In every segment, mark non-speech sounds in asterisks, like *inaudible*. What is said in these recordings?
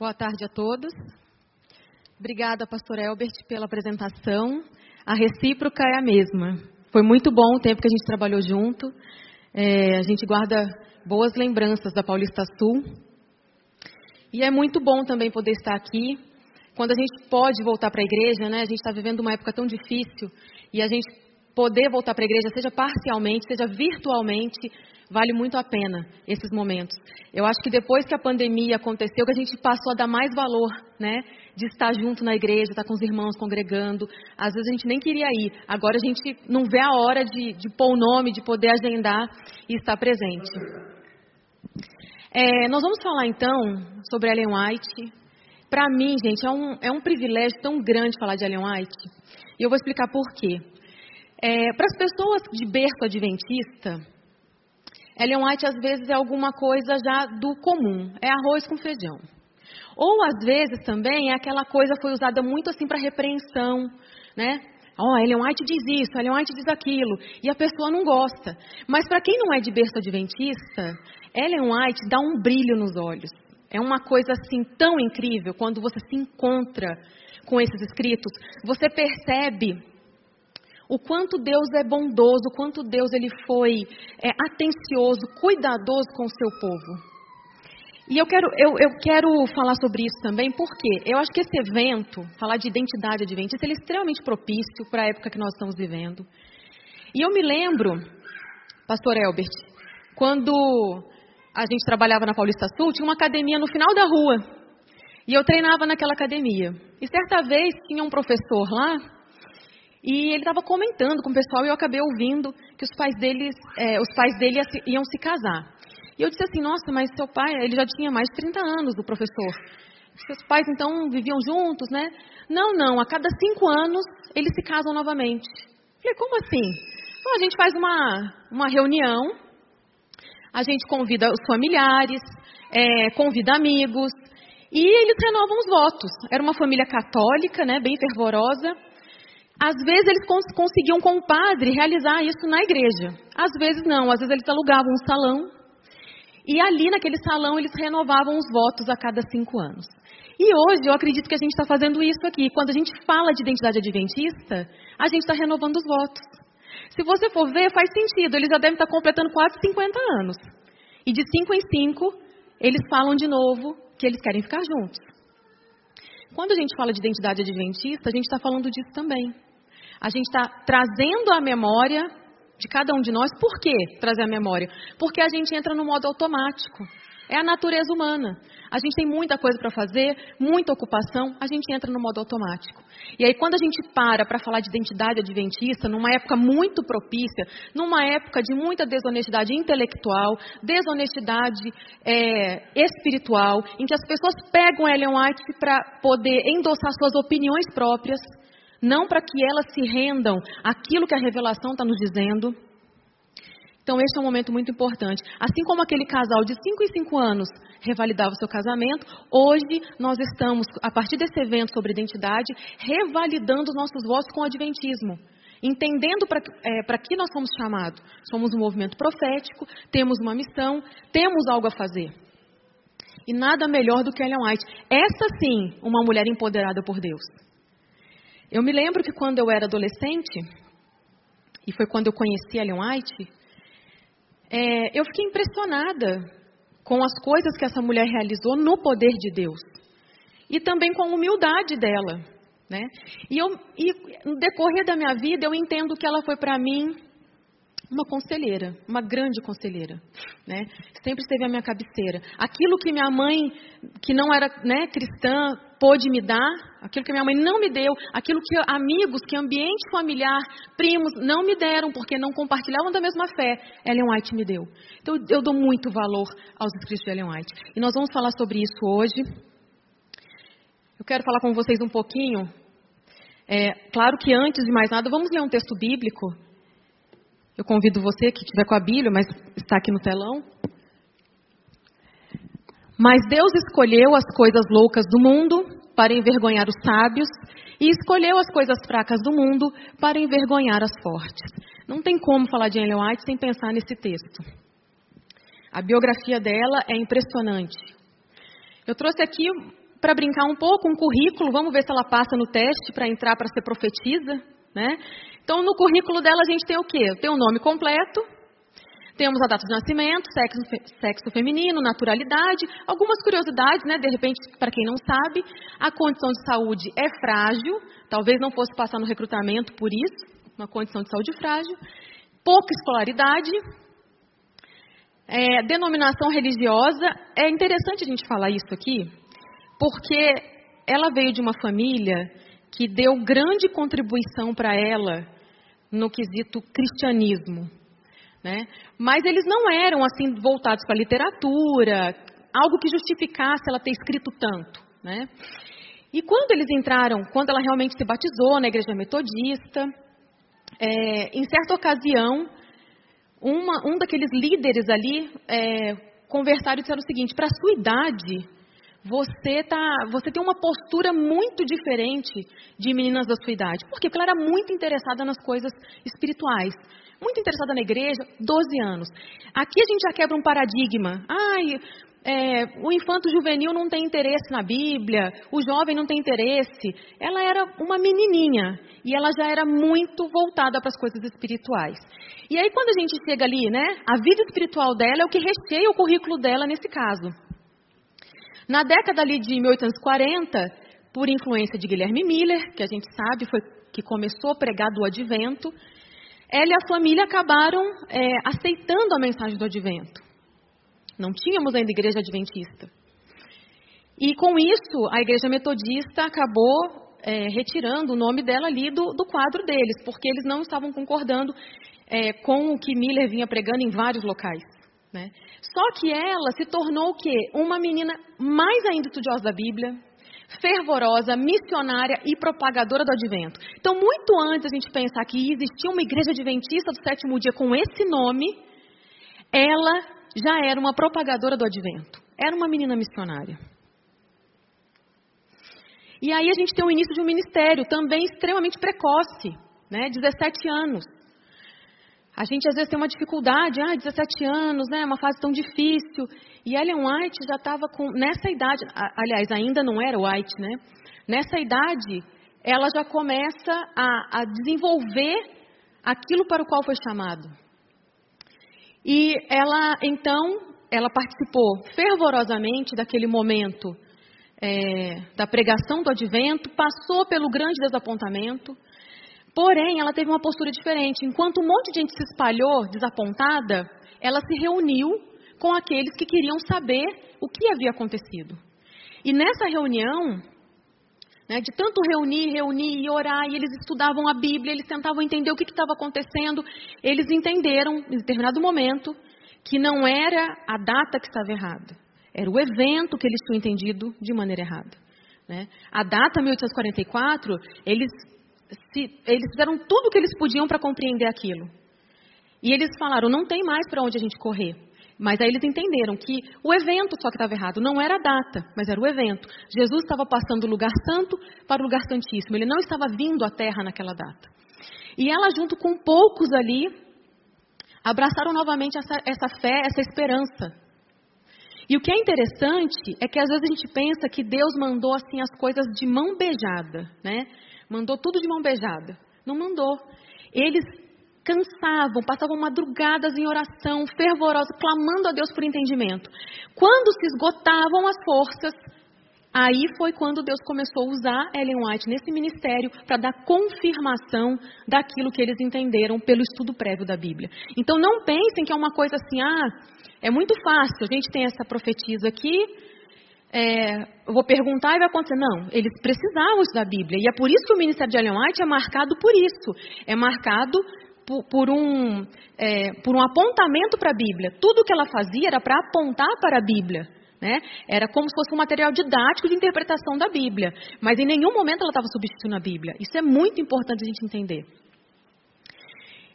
Boa tarde a todos. Obrigada, pastor Elbert, pela apresentação. A recíproca é a mesma. Foi muito bom o tempo que a gente trabalhou junto. É, a gente guarda boas lembranças da Paulista Sul. E é muito bom também poder estar aqui. Quando a gente pode voltar para a igreja, né? A gente está vivendo uma época tão difícil e a gente poder voltar para a igreja, seja parcialmente, seja virtualmente, vale muito a pena esses momentos. Eu acho que depois que a pandemia aconteceu, que a gente passou a dar mais valor, né, de estar junto na igreja, estar com os irmãos congregando. Às vezes a gente nem queria ir, agora a gente não vê a hora de, de pôr o nome, de poder agendar e estar presente. É, nós vamos falar então sobre Ellen White. Para mim, gente, é um, é um privilégio tão grande falar de Ellen White. E eu vou explicar por quê. É, Para as pessoas de berço adventista, Ellen White às vezes é alguma coisa já do comum, é arroz com feijão. Ou às vezes também é aquela coisa foi usada muito assim para repreensão, né? Ó, oh, Ellen White diz isso, Ellen White diz aquilo, e a pessoa não gosta. Mas para quem não é de berço adventista, Ellen White dá um brilho nos olhos. É uma coisa assim tão incrível quando você se encontra com esses escritos, você percebe o quanto Deus é bondoso, o quanto Deus ele foi é, atencioso, cuidadoso com o seu povo. E eu quero, eu, eu quero falar sobre isso também, porque eu acho que esse evento, falar de identidade adventista, ele é extremamente propício para a época que nós estamos vivendo. E eu me lembro, pastor Elbert, quando a gente trabalhava na Paulista Sul, tinha uma academia no final da rua. E eu treinava naquela academia. E certa vez tinha um professor lá e ele estava comentando com o pessoal e eu acabei ouvindo que os pais deles, é, os pais dele iam se casar. E eu disse assim, nossa, mas seu pai, ele já tinha mais de 30 anos, o professor. Seus pais então viviam juntos, né? Não, não, a cada cinco anos eles se casam novamente. Falei, como assim? Então, a gente faz uma, uma reunião, a gente convida os familiares, é, convida amigos, e eles renovam os votos. Era uma família católica, né, bem fervorosa. Às vezes eles cons conseguiam com o padre realizar isso na igreja. Às vezes não, às vezes eles alugavam um salão. E ali naquele salão eles renovavam os votos a cada cinco anos. E hoje eu acredito que a gente está fazendo isso aqui. Quando a gente fala de identidade adventista, a gente está renovando os votos. Se você for ver, faz sentido. Eles já devem estar completando quase 50 anos. E de cinco em cinco, eles falam de novo que eles querem ficar juntos. Quando a gente fala de identidade adventista, a gente está falando disso também. A gente está trazendo a memória de cada um de nós. Por que trazer a memória? Porque a gente entra no modo automático. É a natureza humana. A gente tem muita coisa para fazer, muita ocupação, a gente entra no modo automático. E aí, quando a gente para para falar de identidade adventista, numa época muito propícia, numa época de muita desonestidade intelectual, desonestidade é, espiritual, em que as pessoas pegam Ellen White para poder endossar suas opiniões próprias, não para que elas se rendam àquilo que a revelação está nos dizendo. Então, este é um momento muito importante. Assim como aquele casal de 5 em 5 anos revalidava o seu casamento, hoje nós estamos, a partir desse evento sobre identidade, revalidando os nossos votos com o Adventismo. Entendendo para é, que nós fomos chamados. Somos um movimento profético, temos uma missão, temos algo a fazer. E nada melhor do que Ellen White. Essa sim, uma mulher empoderada por Deus. Eu me lembro que quando eu era adolescente, e foi quando eu conheci a Ellen White, é, eu fiquei impressionada com as coisas que essa mulher realizou no poder de Deus. E também com a humildade dela. Né? E, eu, e no decorrer da minha vida, eu entendo que ela foi para mim uma conselheira, uma grande conselheira, né? Sempre esteve à minha cabeceira. Aquilo que minha mãe, que não era né, cristã, pôde me dar, aquilo que minha mãe não me deu, aquilo que amigos, que ambiente familiar, primos não me deram porque não compartilhavam da mesma fé, Ellen White me deu. Então eu dou muito valor aos escritos de Ellen White. E nós vamos falar sobre isso hoje. Eu quero falar com vocês um pouquinho. É, claro que antes de mais nada, vamos ler um texto bíblico eu convido você que estiver com a Bíblia, mas está aqui no telão. Mas Deus escolheu as coisas loucas do mundo para envergonhar os sábios e escolheu as coisas fracas do mundo para envergonhar as fortes. Não tem como falar de Ellen White sem pensar nesse texto. A biografia dela é impressionante. Eu trouxe aqui para brincar um pouco, um currículo, vamos ver se ela passa no teste para entrar para ser profetisa, né? Então, no currículo dela a gente tem o quê? Tem o nome completo, temos a data de nascimento, sexo, sexo feminino, naturalidade, algumas curiosidades, né? De repente, para quem não sabe, a condição de saúde é frágil, talvez não fosse passar no recrutamento por isso, uma condição de saúde frágil, pouca escolaridade, é, denominação religiosa. É interessante a gente falar isso aqui, porque ela veio de uma família que deu grande contribuição para ela no quesito cristianismo. Né? Mas eles não eram assim voltados para a literatura, algo que justificasse ela ter escrito tanto. Né? E quando eles entraram, quando ela realmente se batizou na igreja metodista, é, em certa ocasião, uma, um daqueles líderes ali é, conversaram e disseram o seguinte: para a sua idade, você, tá, você tem uma postura muito diferente de meninas da sua idade. Por quê? Porque ela era muito interessada nas coisas espirituais. Muito interessada na igreja, 12 anos. Aqui a gente já quebra um paradigma. Ai, é, o infanto juvenil não tem interesse na Bíblia, o jovem não tem interesse. Ela era uma menininha e ela já era muito voltada para as coisas espirituais. E aí, quando a gente chega ali, né, a vida espiritual dela é o que recheia o currículo dela nesse caso. Na década ali de 1840, por influência de Guilherme Miller, que a gente sabe foi que começou a pregar do advento, ela e a família acabaram é, aceitando a mensagem do advento. Não tínhamos ainda igreja adventista. E com isso, a igreja metodista acabou é, retirando o nome dela ali do, do, quadro deles, porque eles não estavam concordando é, com o que Miller vinha pregando em vários locais. Né? Só que ela se tornou o quê? Uma menina mais ainda estudiosa da Bíblia, fervorosa, missionária e propagadora do advento. Então, muito antes a gente pensar que existia uma igreja adventista do sétimo dia com esse nome, ela já era uma propagadora do advento. Era uma menina missionária. E aí a gente tem o início de um ministério também extremamente precoce, né? 17 anos. A gente às vezes tem uma dificuldade, ah, 17 anos, né? Uma fase tão difícil. E Ellen White já estava com nessa idade, aliás, ainda não era White, né? Nessa idade, ela já começa a, a desenvolver aquilo para o qual foi chamado. E ela, então, ela participou fervorosamente daquele momento é, da pregação do advento, passou pelo grande desapontamento, porém, ela teve uma postura diferente. Enquanto um monte de gente se espalhou desapontada, ela se reuniu com aqueles que queriam saber o que havia acontecido. E nessa reunião, né, de tanto reunir, reunir e orar, e eles estudavam a Bíblia, eles tentavam entender o que estava acontecendo, eles entenderam, em determinado momento, que não era a data que estava errada, era o evento que eles tinham entendido de maneira errada. Né? A data 1844, eles, se, eles fizeram tudo o que eles podiam para compreender aquilo. E eles falaram: não tem mais para onde a gente correr. Mas aí eles entenderam que o evento só que estava errado, não era a data, mas era o evento. Jesus estava passando do lugar santo para o lugar santíssimo, ele não estava vindo à terra naquela data. E ela, junto com poucos ali, abraçaram novamente essa, essa fé, essa esperança. E o que é interessante é que às vezes a gente pensa que Deus mandou assim as coisas de mão beijada, né? Mandou tudo de mão beijada. Não mandou. Eles cansavam, passavam madrugadas em oração, fervorosa, clamando a Deus por entendimento. Quando se esgotavam as forças, aí foi quando Deus começou a usar Ellen White nesse ministério para dar confirmação daquilo que eles entenderam pelo estudo prévio da Bíblia. Então não pensem que é uma coisa assim, ah, é muito fácil, a gente tem essa profetisa aqui, é, eu vou perguntar e vai acontecer. Não, eles precisavam estudar a Bíblia. E é por isso que o ministério de Ellen White é marcado por isso. É marcado por, por, um, é, por um apontamento para a Bíblia. Tudo que ela fazia era para apontar para a Bíblia. Né? Era como se fosse um material didático de interpretação da Bíblia. Mas em nenhum momento ela estava substituindo a Bíblia. Isso é muito importante a gente entender.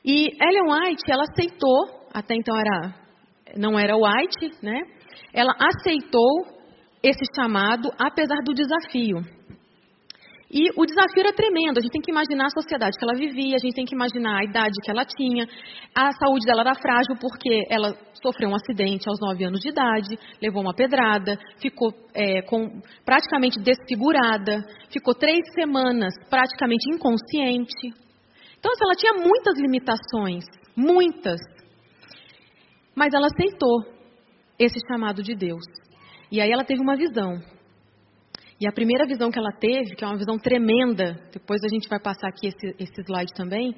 E Ellen White, ela aceitou, até então era, não era White, né? Ela aceitou esse chamado, apesar do desafio. E o desafio era tremendo. A gente tem que imaginar a sociedade que ela vivia, a gente tem que imaginar a idade que ela tinha. A saúde dela era frágil porque ela sofreu um acidente aos 9 anos de idade, levou uma pedrada, ficou é, com, praticamente desfigurada, ficou três semanas praticamente inconsciente. Então, assim, ela tinha muitas limitações, muitas. Mas ela aceitou esse chamado de Deus. E aí ela teve uma visão. E a primeira visão que ela teve, que é uma visão tremenda, depois a gente vai passar aqui esse, esse slide também,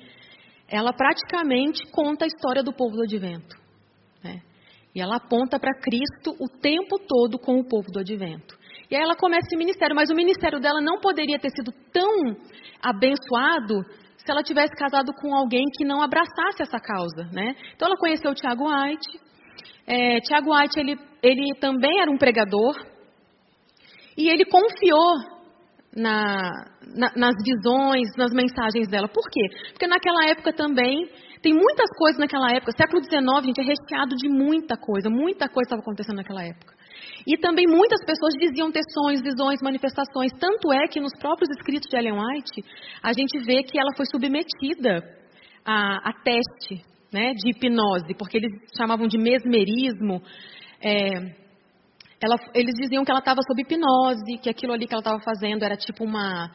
ela praticamente conta a história do povo do advento. Né? E ela aponta para Cristo o tempo todo com o povo do advento. E aí ela começa esse ministério, mas o ministério dela não poderia ter sido tão abençoado se ela tivesse casado com alguém que não abraçasse essa causa, né? Então ela conheceu o Tiago White. É, Tiago White ele, ele também era um pregador, e ele confiou na, na, nas visões, nas mensagens dela. Por quê? Porque naquela época também, tem muitas coisas naquela época, século XIX, gente, é recheado de muita coisa, muita coisa estava acontecendo naquela época. E também muitas pessoas diziam ter sonhos, visões, manifestações. Tanto é que nos próprios escritos de Ellen White, a gente vê que ela foi submetida a, a teste né, de hipnose, porque eles chamavam de mesmerismo. É, ela, eles diziam que ela estava sob hipnose, que aquilo ali que ela estava fazendo era tipo uma.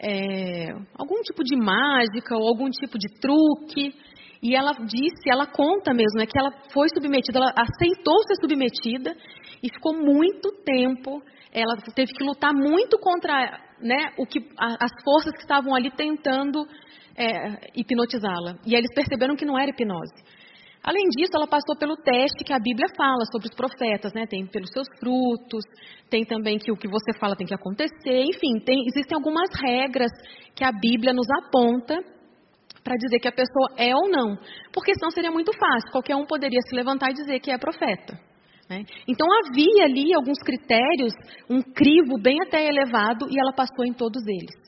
É, algum tipo de mágica ou algum tipo de truque. E ela disse, ela conta mesmo, né, que ela foi submetida, ela aceitou ser submetida e ficou muito tempo. Ela teve que lutar muito contra né, o que, as forças que estavam ali tentando é, hipnotizá-la. E eles perceberam que não era hipnose. Além disso, ela passou pelo teste que a Bíblia fala sobre os profetas, né? Tem pelos seus frutos, tem também que o que você fala tem que acontecer, enfim, tem, existem algumas regras que a Bíblia nos aponta para dizer que a pessoa é ou não, porque senão seria muito fácil, qualquer um poderia se levantar e dizer que é profeta. Né? Então havia ali alguns critérios, um crivo bem até elevado, e ela passou em todos eles.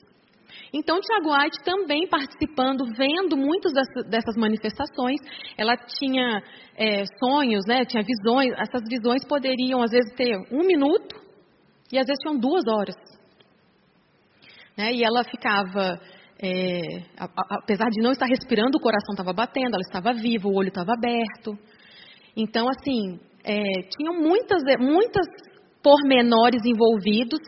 Então, Tiago White também participando, vendo muitas dessas manifestações, ela tinha é, sonhos, né, tinha visões, essas visões poderiam às vezes ter um minuto e às vezes tinham duas horas. Né, e ela ficava, é, apesar de não estar respirando, o coração estava batendo, ela estava viva, o olho estava aberto. Então, assim, é, tinham muitas, muitas pormenores envolvidos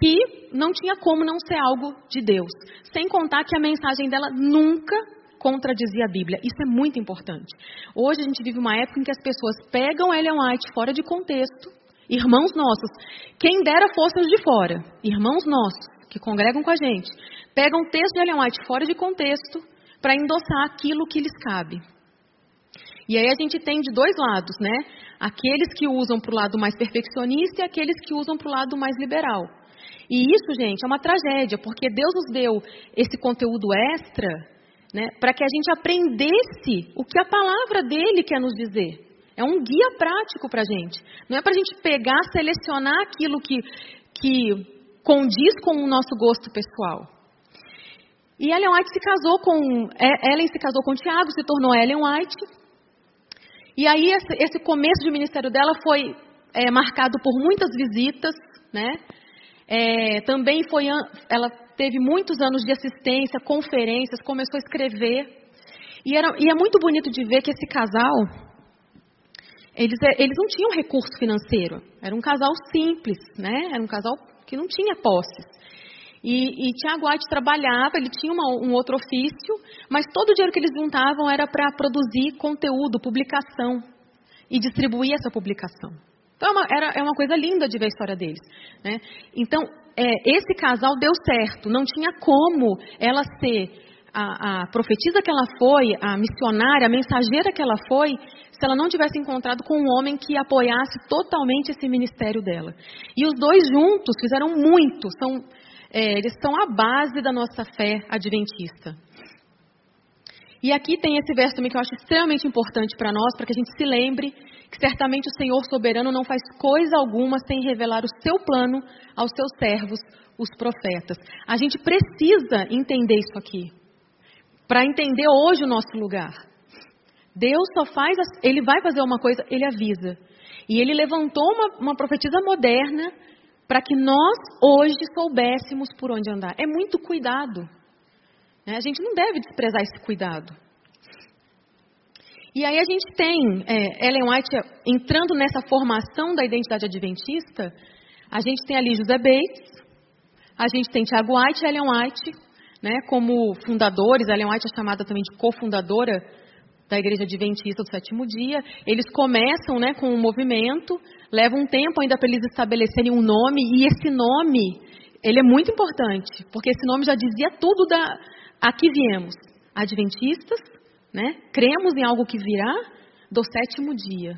que não tinha como não ser algo de Deus. Sem contar que a mensagem dela nunca contradizia a Bíblia. Isso é muito importante. Hoje a gente vive uma época em que as pessoas pegam Ellen White fora de contexto. Irmãos nossos, quem dera fossem os de fora, irmãos nossos que congregam com a gente, pegam o texto de Ellen White fora de contexto para endossar aquilo que lhes cabe. E aí a gente tem de dois lados, né? Aqueles que usam para o lado mais perfeccionista e aqueles que usam para o lado mais liberal. E isso, gente, é uma tragédia, porque Deus nos deu esse conteúdo extra né, para que a gente aprendesse o que a palavra dele quer nos dizer. É um guia prático para a gente. Não é para a gente pegar, selecionar aquilo que, que condiz com o nosso gosto pessoal. E Ellen White se casou com. É, Ellen se casou com Tiago, se tornou Ellen White. E aí esse, começo de ministério dela foi é, marcado por muitas visitas, né? É, também foi, ela teve muitos anos de assistência, conferências, começou a escrever. E, era, e é muito bonito de ver que esse casal, eles, é, eles não tinham recurso financeiro. Era um casal simples, né? Era um casal que não tinha posses. E, e Tiago White trabalhava, ele tinha uma, um outro ofício, mas todo o dinheiro que eles juntavam era para produzir conteúdo, publicação e distribuir essa publicação. Então, é uma, era, é uma coisa linda de ver a história deles. Né? Então, é, esse casal deu certo. Não tinha como ela ser a, a profetisa que ela foi, a missionária, a mensageira que ela foi, se ela não tivesse encontrado com um homem que apoiasse totalmente esse ministério dela. E os dois juntos fizeram muito. São, é, eles são a base da nossa fé adventista. E aqui tem esse verso também que eu acho extremamente importante para nós, para que a gente se lembre que certamente o Senhor soberano não faz coisa alguma sem revelar o seu plano aos seus servos, os profetas. A gente precisa entender isso aqui, para entender hoje o nosso lugar. Deus só faz, ele vai fazer uma coisa, ele avisa. E ele levantou uma, uma profetisa moderna para que nós hoje soubéssemos por onde andar. É muito cuidado. Né? A gente não deve desprezar esse cuidado. E aí a gente tem é, Ellen White entrando nessa formação da identidade adventista. A gente tem ali José Bates, a gente tem Tiago White e Ellen White, né, como fundadores. Ellen White é chamada também de cofundadora da Igreja Adventista do Sétimo Dia. Eles começam né, com um movimento, leva um tempo ainda para eles estabelecerem um nome, e esse nome, ele é muito importante, porque esse nome já dizia tudo da aqui viemos. Adventistas, né, cremos em algo que virá do sétimo dia.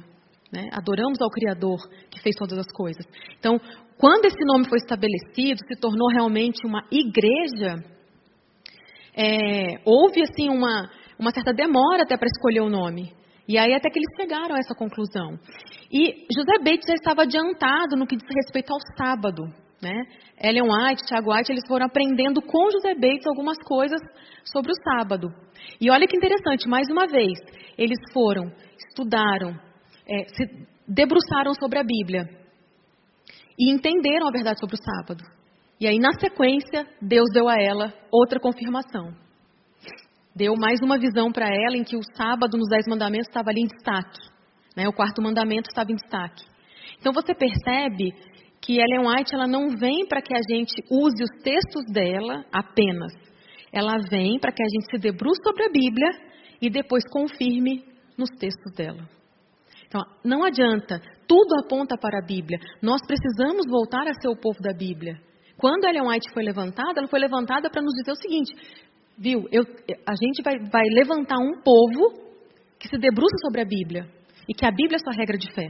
Né, adoramos ao Criador que fez todas as coisas. Então, quando esse nome foi estabelecido, se tornou realmente uma igreja, é, houve assim uma, uma certa demora até para escolher o nome. E aí até que eles chegaram a essa conclusão. E José Bates já estava adiantado no que diz respeito ao sábado. Né? Ellen White, Tiago White, eles foram aprendendo com José Bates algumas coisas sobre o sábado. E olha que interessante, mais uma vez, eles foram, estudaram, é, se debruçaram sobre a Bíblia e entenderam a verdade sobre o sábado. E aí, na sequência, Deus deu a ela outra confirmação. Deu mais uma visão para ela em que o sábado nos Dez Mandamentos estava ali em destaque. Né? O quarto mandamento estava em destaque. Então você percebe que Ellen White ela não vem para que a gente use os textos dela apenas. Ela vem para que a gente se debruce sobre a Bíblia e depois confirme nos textos dela. Então, não adianta, tudo aponta para a Bíblia. Nós precisamos voltar a ser o povo da Bíblia. Quando Ellen White foi levantada, ela foi levantada para nos dizer o seguinte: viu, eu, a gente vai, vai levantar um povo que se debruça sobre a Bíblia e que a Bíblia é sua regra de fé.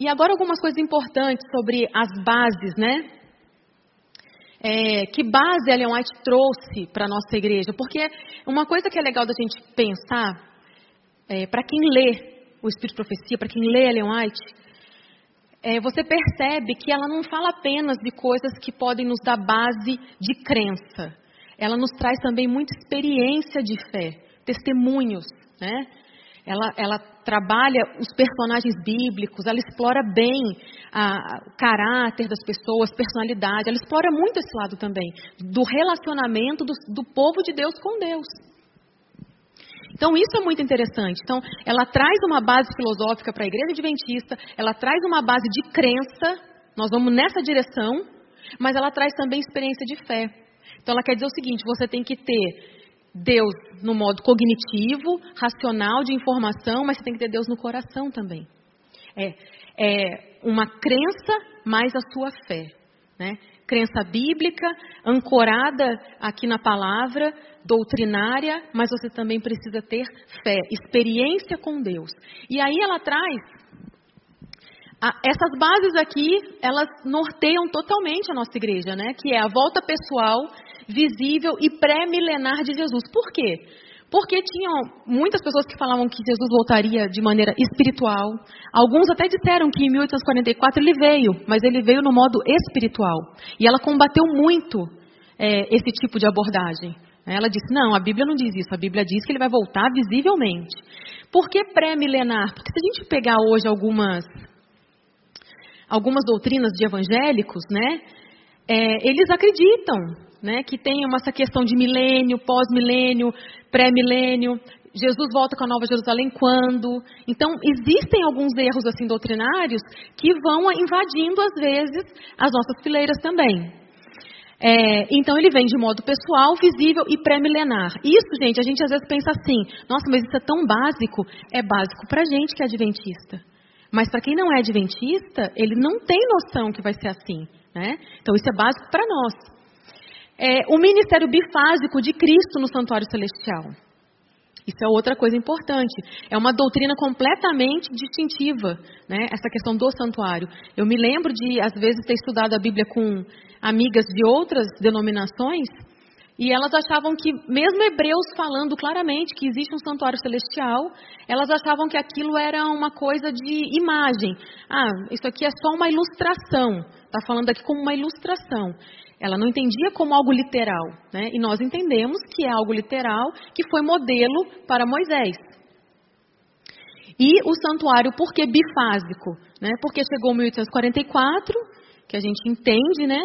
E agora algumas coisas importantes sobre as bases, né? É, que base Ellen White trouxe para a nossa igreja? Porque uma coisa que é legal da gente pensar, é, para quem lê o Espírito de Profecia, para quem lê Ellen White, é, você percebe que ela não fala apenas de coisas que podem nos dar base de crença. Ela nos traz também muita experiência de fé, testemunhos, né? Ela, ela trabalha os personagens bíblicos, ela explora bem a, o caráter das pessoas, personalidade, ela explora muito esse lado também, do relacionamento do, do povo de Deus com Deus. Então, isso é muito interessante. Então, ela traz uma base filosófica para a igreja adventista, ela traz uma base de crença, nós vamos nessa direção, mas ela traz também experiência de fé. Então, ela quer dizer o seguinte: você tem que ter Deus no modo cognitivo, racional, de informação, mas você tem que ter Deus no coração também. É, é uma crença mais a sua fé. Né? Crença bíblica, ancorada aqui na palavra, doutrinária, mas você também precisa ter fé, experiência com Deus. E aí ela traz a, essas bases aqui, elas norteiam totalmente a nossa igreja, né? Que é a volta pessoal, visível e pré-milenar de Jesus. Por quê? Porque tinham muitas pessoas que falavam que Jesus voltaria de maneira espiritual. Alguns até disseram que em 1844 ele veio, mas ele veio no modo espiritual. E ela combateu muito é, esse tipo de abordagem. Ela disse: não, a Bíblia não diz isso. A Bíblia diz que ele vai voltar visivelmente. Por que pré-milenar? Porque se a gente pegar hoje algumas, algumas doutrinas de evangélicos, né, é, eles acreditam né, que tem uma, essa questão de milênio, pós-milênio, pré-milênio. Jesus volta com a Nova Jerusalém quando? Então, existem alguns erros assim doutrinários que vão invadindo, às vezes, as nossas fileiras também. É, então ele vem de modo pessoal, visível e pré-milenar. Isso, gente, a gente às vezes pensa assim: nossa, mas isso é tão básico. É básico para a gente que é adventista. Mas para quem não é adventista, ele não tem noção que vai ser assim. Né? Então isso é básico para nós. É, o ministério bifásico de Cristo no santuário celestial. Isso é outra coisa importante. É uma doutrina completamente distintiva, né? essa questão do santuário. Eu me lembro de, às vezes, ter estudado a Bíblia com amigas de outras denominações e elas achavam que, mesmo hebreus falando claramente que existe um santuário celestial, elas achavam que aquilo era uma coisa de imagem. Ah, isso aqui é só uma ilustração. Está falando aqui como uma ilustração. Ela não entendia como algo literal, né? E nós entendemos que é algo literal, que foi modelo para Moisés. E o santuário, por que bifásico? Né? Porque chegou 1844, que a gente entende, né?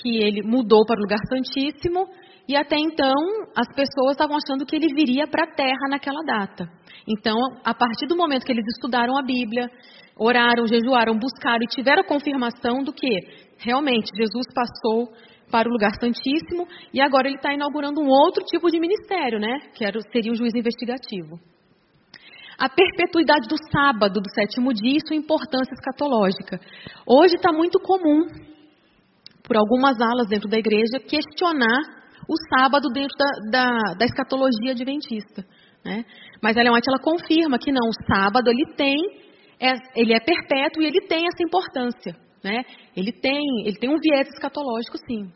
Que ele mudou para o lugar santíssimo, e até então as pessoas estavam achando que ele viria para a terra naquela data. Então, a partir do momento que eles estudaram a Bíblia, oraram, jejuaram, buscaram e tiveram confirmação do que realmente Jesus passou para o lugar santíssimo e agora ele está inaugurando um outro tipo de ministério, né? Que era, seria o juiz investigativo. A perpetuidade do sábado, do sétimo dia, sua importância escatológica. Hoje está muito comum, por algumas alas dentro da igreja, questionar o sábado dentro da, da, da escatologia adventista. Né? Mas Ellen White ela confirma que não, o sábado ele tem, é, ele é perpétuo e ele tem essa importância. Né? Ele, tem, ele tem um viés escatológico, sim.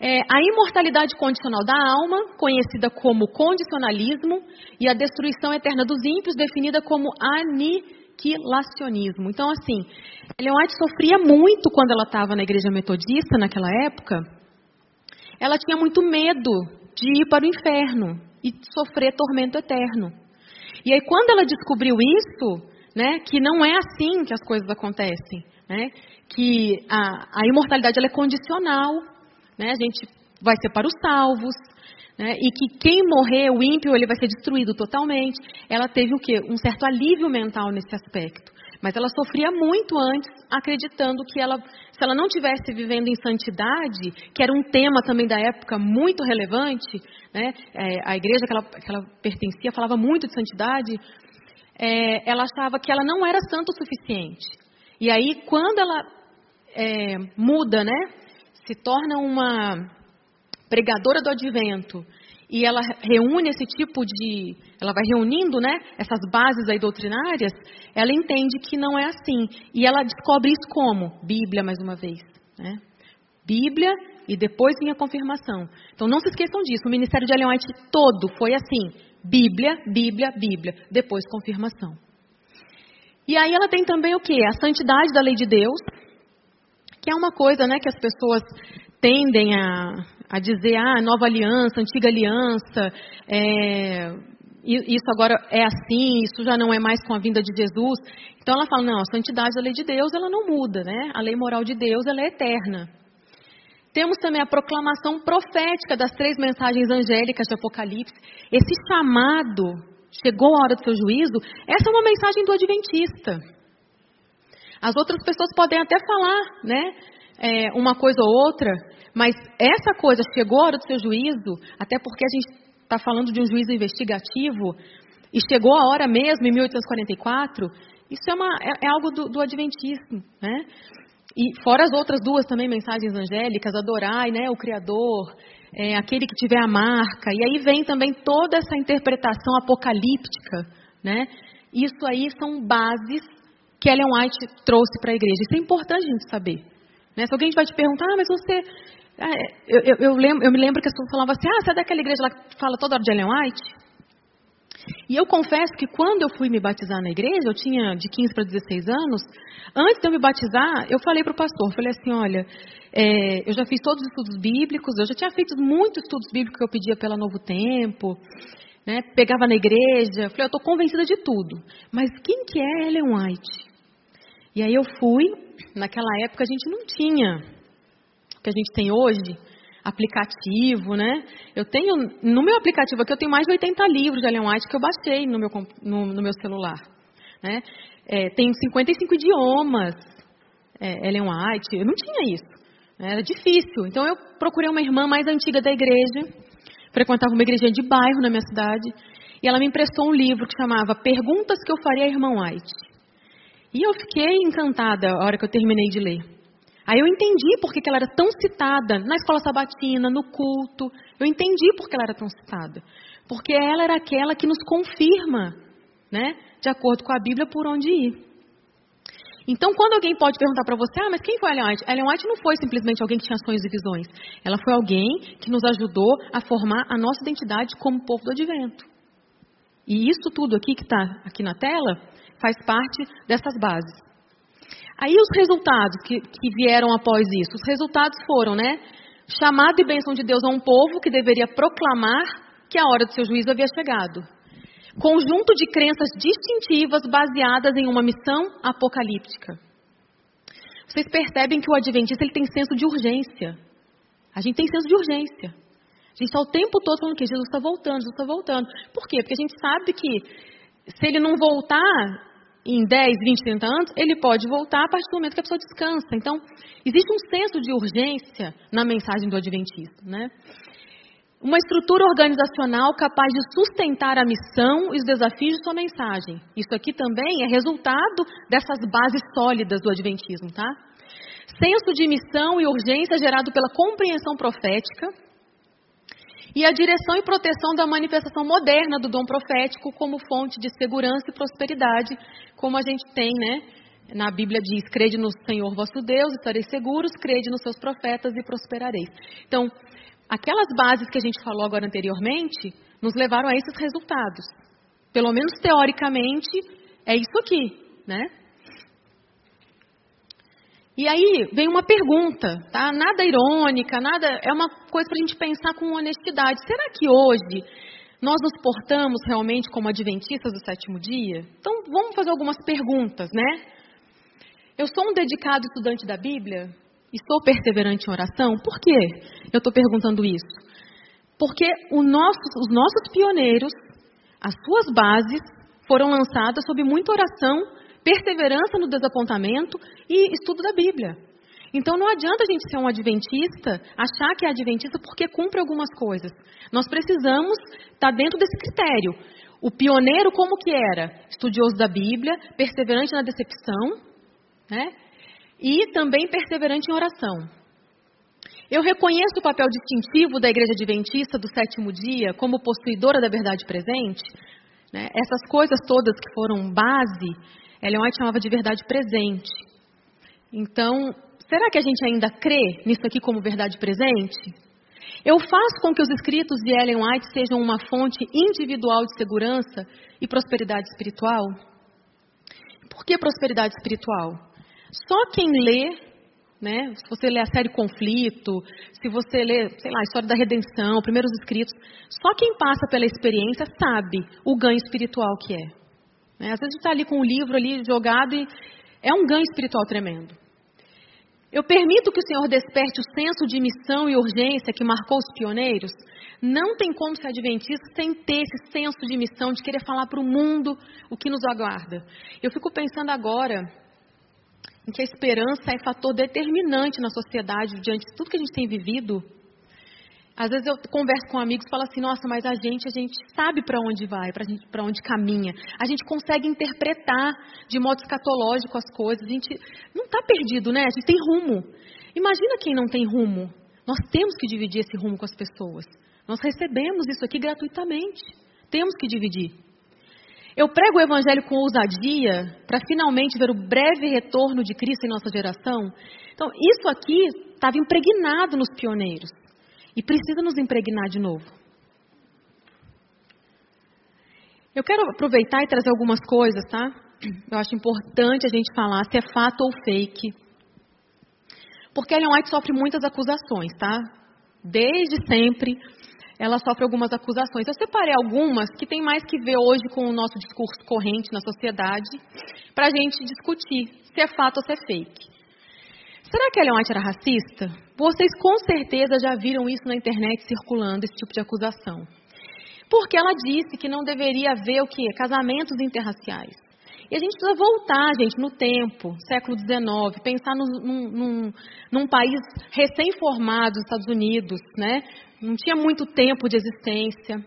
É, a imortalidade condicional da alma, conhecida como condicionalismo, e a destruição eterna dos ímpios, definida como aniquilacionismo. Então, assim, Ellen White sofria muito quando ela estava na igreja metodista, naquela época. Ela tinha muito medo de ir para o inferno e sofrer tormento eterno. E aí, quando ela descobriu isso, né, que não é assim que as coisas acontecem, né, que a, a imortalidade ela é condicional, né, a gente vai ser para os salvos, né, e que quem morrer, o ímpio, ele vai ser destruído totalmente. Ela teve o quê? Um certo alívio mental nesse aspecto. Mas ela sofria muito antes, acreditando que ela, se ela não tivesse vivendo em santidade, que era um tema também da época muito relevante, né, é, a igreja que ela, que ela, pertencia falava muito de santidade, é, ela achava que ela não era santa o suficiente. E aí, quando ela é, muda, né, se torna uma pregadora do advento e ela reúne esse tipo de, ela vai reunindo, né, essas bases aí doutrinárias, ela entende que não é assim e ela descobre isso como Bíblia mais uma vez, né? Bíblia e depois vinha a confirmação. Então não se esqueçam disso. O ministério de Ellen White todo foi assim: Bíblia, Bíblia, Bíblia, depois confirmação. E aí ela tem também o que? A santidade da lei de Deus, que é uma coisa, né, que as pessoas tendem a, a dizer, ah, nova aliança, antiga aliança, é, isso agora é assim, isso já não é mais com a vinda de Jesus. Então ela fala, não, a santidade da lei de Deus, ela não muda, né? A lei moral de Deus, ela é eterna. Temos também a proclamação profética das três mensagens angélicas de Apocalipse. Esse chamado, chegou a hora do seu juízo, essa é uma mensagem do Adventista. As outras pessoas podem até falar, né? É, uma coisa ou outra, mas essa coisa, chegou a hora do seu juízo, até porque a gente está falando de um juízo investigativo, e chegou a hora mesmo, em 1844, isso é, uma, é, é algo do, do Adventismo, né? E fora as outras duas também mensagens angélicas, adorai, né, o Criador, é, aquele que tiver a marca. E aí vem também toda essa interpretação apocalíptica, né? Isso aí são bases que Ellen White trouxe para a igreja. Isso é importante a gente saber. Né? Se alguém vai te perguntar, ah, mas você. Ah, eu, eu, eu, lembro, eu me lembro que as pessoas falavam assim, ah, você é daquela igreja lá que fala toda hora de Ellen White? E eu confesso que quando eu fui me batizar na igreja, eu tinha de 15 para 16 anos, antes de eu me batizar, eu falei para o pastor, falei assim, olha, é, eu já fiz todos os estudos bíblicos, eu já tinha feito muitos estudos bíblicos que eu pedia pela Novo Tempo, né, pegava na igreja, falei, eu estou convencida de tudo, mas quem que é Ellen White? E aí eu fui, naquela época a gente não tinha o que a gente tem hoje, aplicativo, né? Eu tenho, no meu aplicativo aqui, eu tenho mais de 80 livros de Ellen White que eu baixei no meu, no, no meu celular. Né? É, tenho 55 idiomas, é, Ellen White, eu não tinha isso. Né? Era difícil. Então eu procurei uma irmã mais antiga da igreja, frequentava uma igreja de bairro na minha cidade, e ela me emprestou um livro que chamava Perguntas que eu faria à irmã White. E eu fiquei encantada a hora que eu terminei de ler. Aí eu entendi por que ela era tão citada na escola sabatina, no culto. Eu entendi por que ela era tão citada. Porque ela era aquela que nos confirma, né, de acordo com a Bíblia, por onde ir. Então, quando alguém pode perguntar para você, ah, mas quem foi Ellen White? Ellen White não foi simplesmente alguém que tinha sonhos e visões. Ela foi alguém que nos ajudou a formar a nossa identidade como povo do advento. E isso tudo aqui que está aqui na tela faz parte dessas bases. Aí os resultados que, que vieram após isso, os resultados foram, né? Chamado e bênção de Deus a um povo que deveria proclamar que a hora do seu juízo havia chegado. conjunto de crenças distintivas baseadas em uma missão apocalíptica. Vocês percebem que o adventista ele tem senso de urgência. A gente tem senso de urgência. A gente está o tempo todo falando que Jesus está voltando, Jesus está voltando. Por quê? Porque a gente sabe que se ele não voltar em 10, 20, 30 anos, ele pode voltar a partir do momento que a pessoa descansa. Então, existe um senso de urgência na mensagem do Adventista. Né? Uma estrutura organizacional capaz de sustentar a missão e os desafios de sua mensagem. Isso aqui também é resultado dessas bases sólidas do Adventismo. Tá? Senso de missão e urgência gerado pela compreensão profética e a direção e proteção da manifestação moderna do dom profético como fonte de segurança e prosperidade, como a gente tem, né? Na Bíblia diz: crede no Senhor vosso Deus, estareis seguros, crede nos seus profetas e prosperareis. Então, aquelas bases que a gente falou agora anteriormente nos levaram a esses resultados. Pelo menos teoricamente, é isso aqui, né? E aí vem uma pergunta, tá? Nada irônica, nada. É uma coisa para a gente pensar com honestidade. Será que hoje nós nos portamos realmente como adventistas do sétimo dia? Então vamos fazer algumas perguntas, né? Eu sou um dedicado estudante da Bíblia e sou perseverante em oração. Por que eu estou perguntando isso? Porque nosso, os nossos pioneiros, as suas bases, foram lançadas sob muita oração perseverança no desapontamento e estudo da Bíblia. Então não adianta a gente ser um adventista, achar que é adventista porque cumpre algumas coisas. Nós precisamos estar dentro desse critério. O pioneiro como que era? Estudioso da Bíblia, perseverante na decepção, né? E também perseverante em oração. Eu reconheço o papel distintivo da igreja adventista do sétimo dia como possuidora da verdade presente. Né? Essas coisas todas que foram base Ellen White chamava de verdade presente. Então, será que a gente ainda crê nisso aqui como verdade presente? Eu faço com que os escritos de Ellen White sejam uma fonte individual de segurança e prosperidade espiritual? Por que prosperidade espiritual? Só quem lê, né, se você lê a série Conflito, se você lê, sei lá, a história da redenção, primeiros escritos, só quem passa pela experiência sabe o ganho espiritual que é. Né? Às vezes está ali com o livro ali jogado e é um ganho espiritual tremendo. Eu permito que o Senhor desperte o senso de missão e urgência que marcou os pioneiros. Não tem como ser adventista sem ter esse senso de missão, de querer falar para o mundo o que nos aguarda. Eu fico pensando agora em que a esperança é fator determinante na sociedade diante de tudo que a gente tem vivido. Às vezes eu converso com amigos e falo assim, nossa, mas a gente, a gente sabe para onde vai, para onde caminha. A gente consegue interpretar de modo escatológico as coisas. A gente não está perdido, né? A gente tem rumo. Imagina quem não tem rumo. Nós temos que dividir esse rumo com as pessoas. Nós recebemos isso aqui gratuitamente. Temos que dividir. Eu prego o Evangelho com ousadia para finalmente ver o breve retorno de Cristo em nossa geração. Então, isso aqui estava impregnado nos pioneiros. E precisa nos impregnar de novo. Eu quero aproveitar e trazer algumas coisas, tá? Eu acho importante a gente falar se é fato ou fake. Porque Ellen White sofre muitas acusações, tá? Desde sempre ela sofre algumas acusações. Eu separei algumas que tem mais que ver hoje com o nosso discurso corrente na sociedade, para a gente discutir se é fato ou se é fake. Será que Ellen White era racista? Vocês com certeza já viram isso na internet circulando, esse tipo de acusação. Porque ela disse que não deveria haver o quê? Casamentos interraciais. E a gente precisa voltar, gente, no tempo, século XIX, pensar no, num, num, num país recém-formado, Estados Unidos, né? Não tinha muito tempo de existência.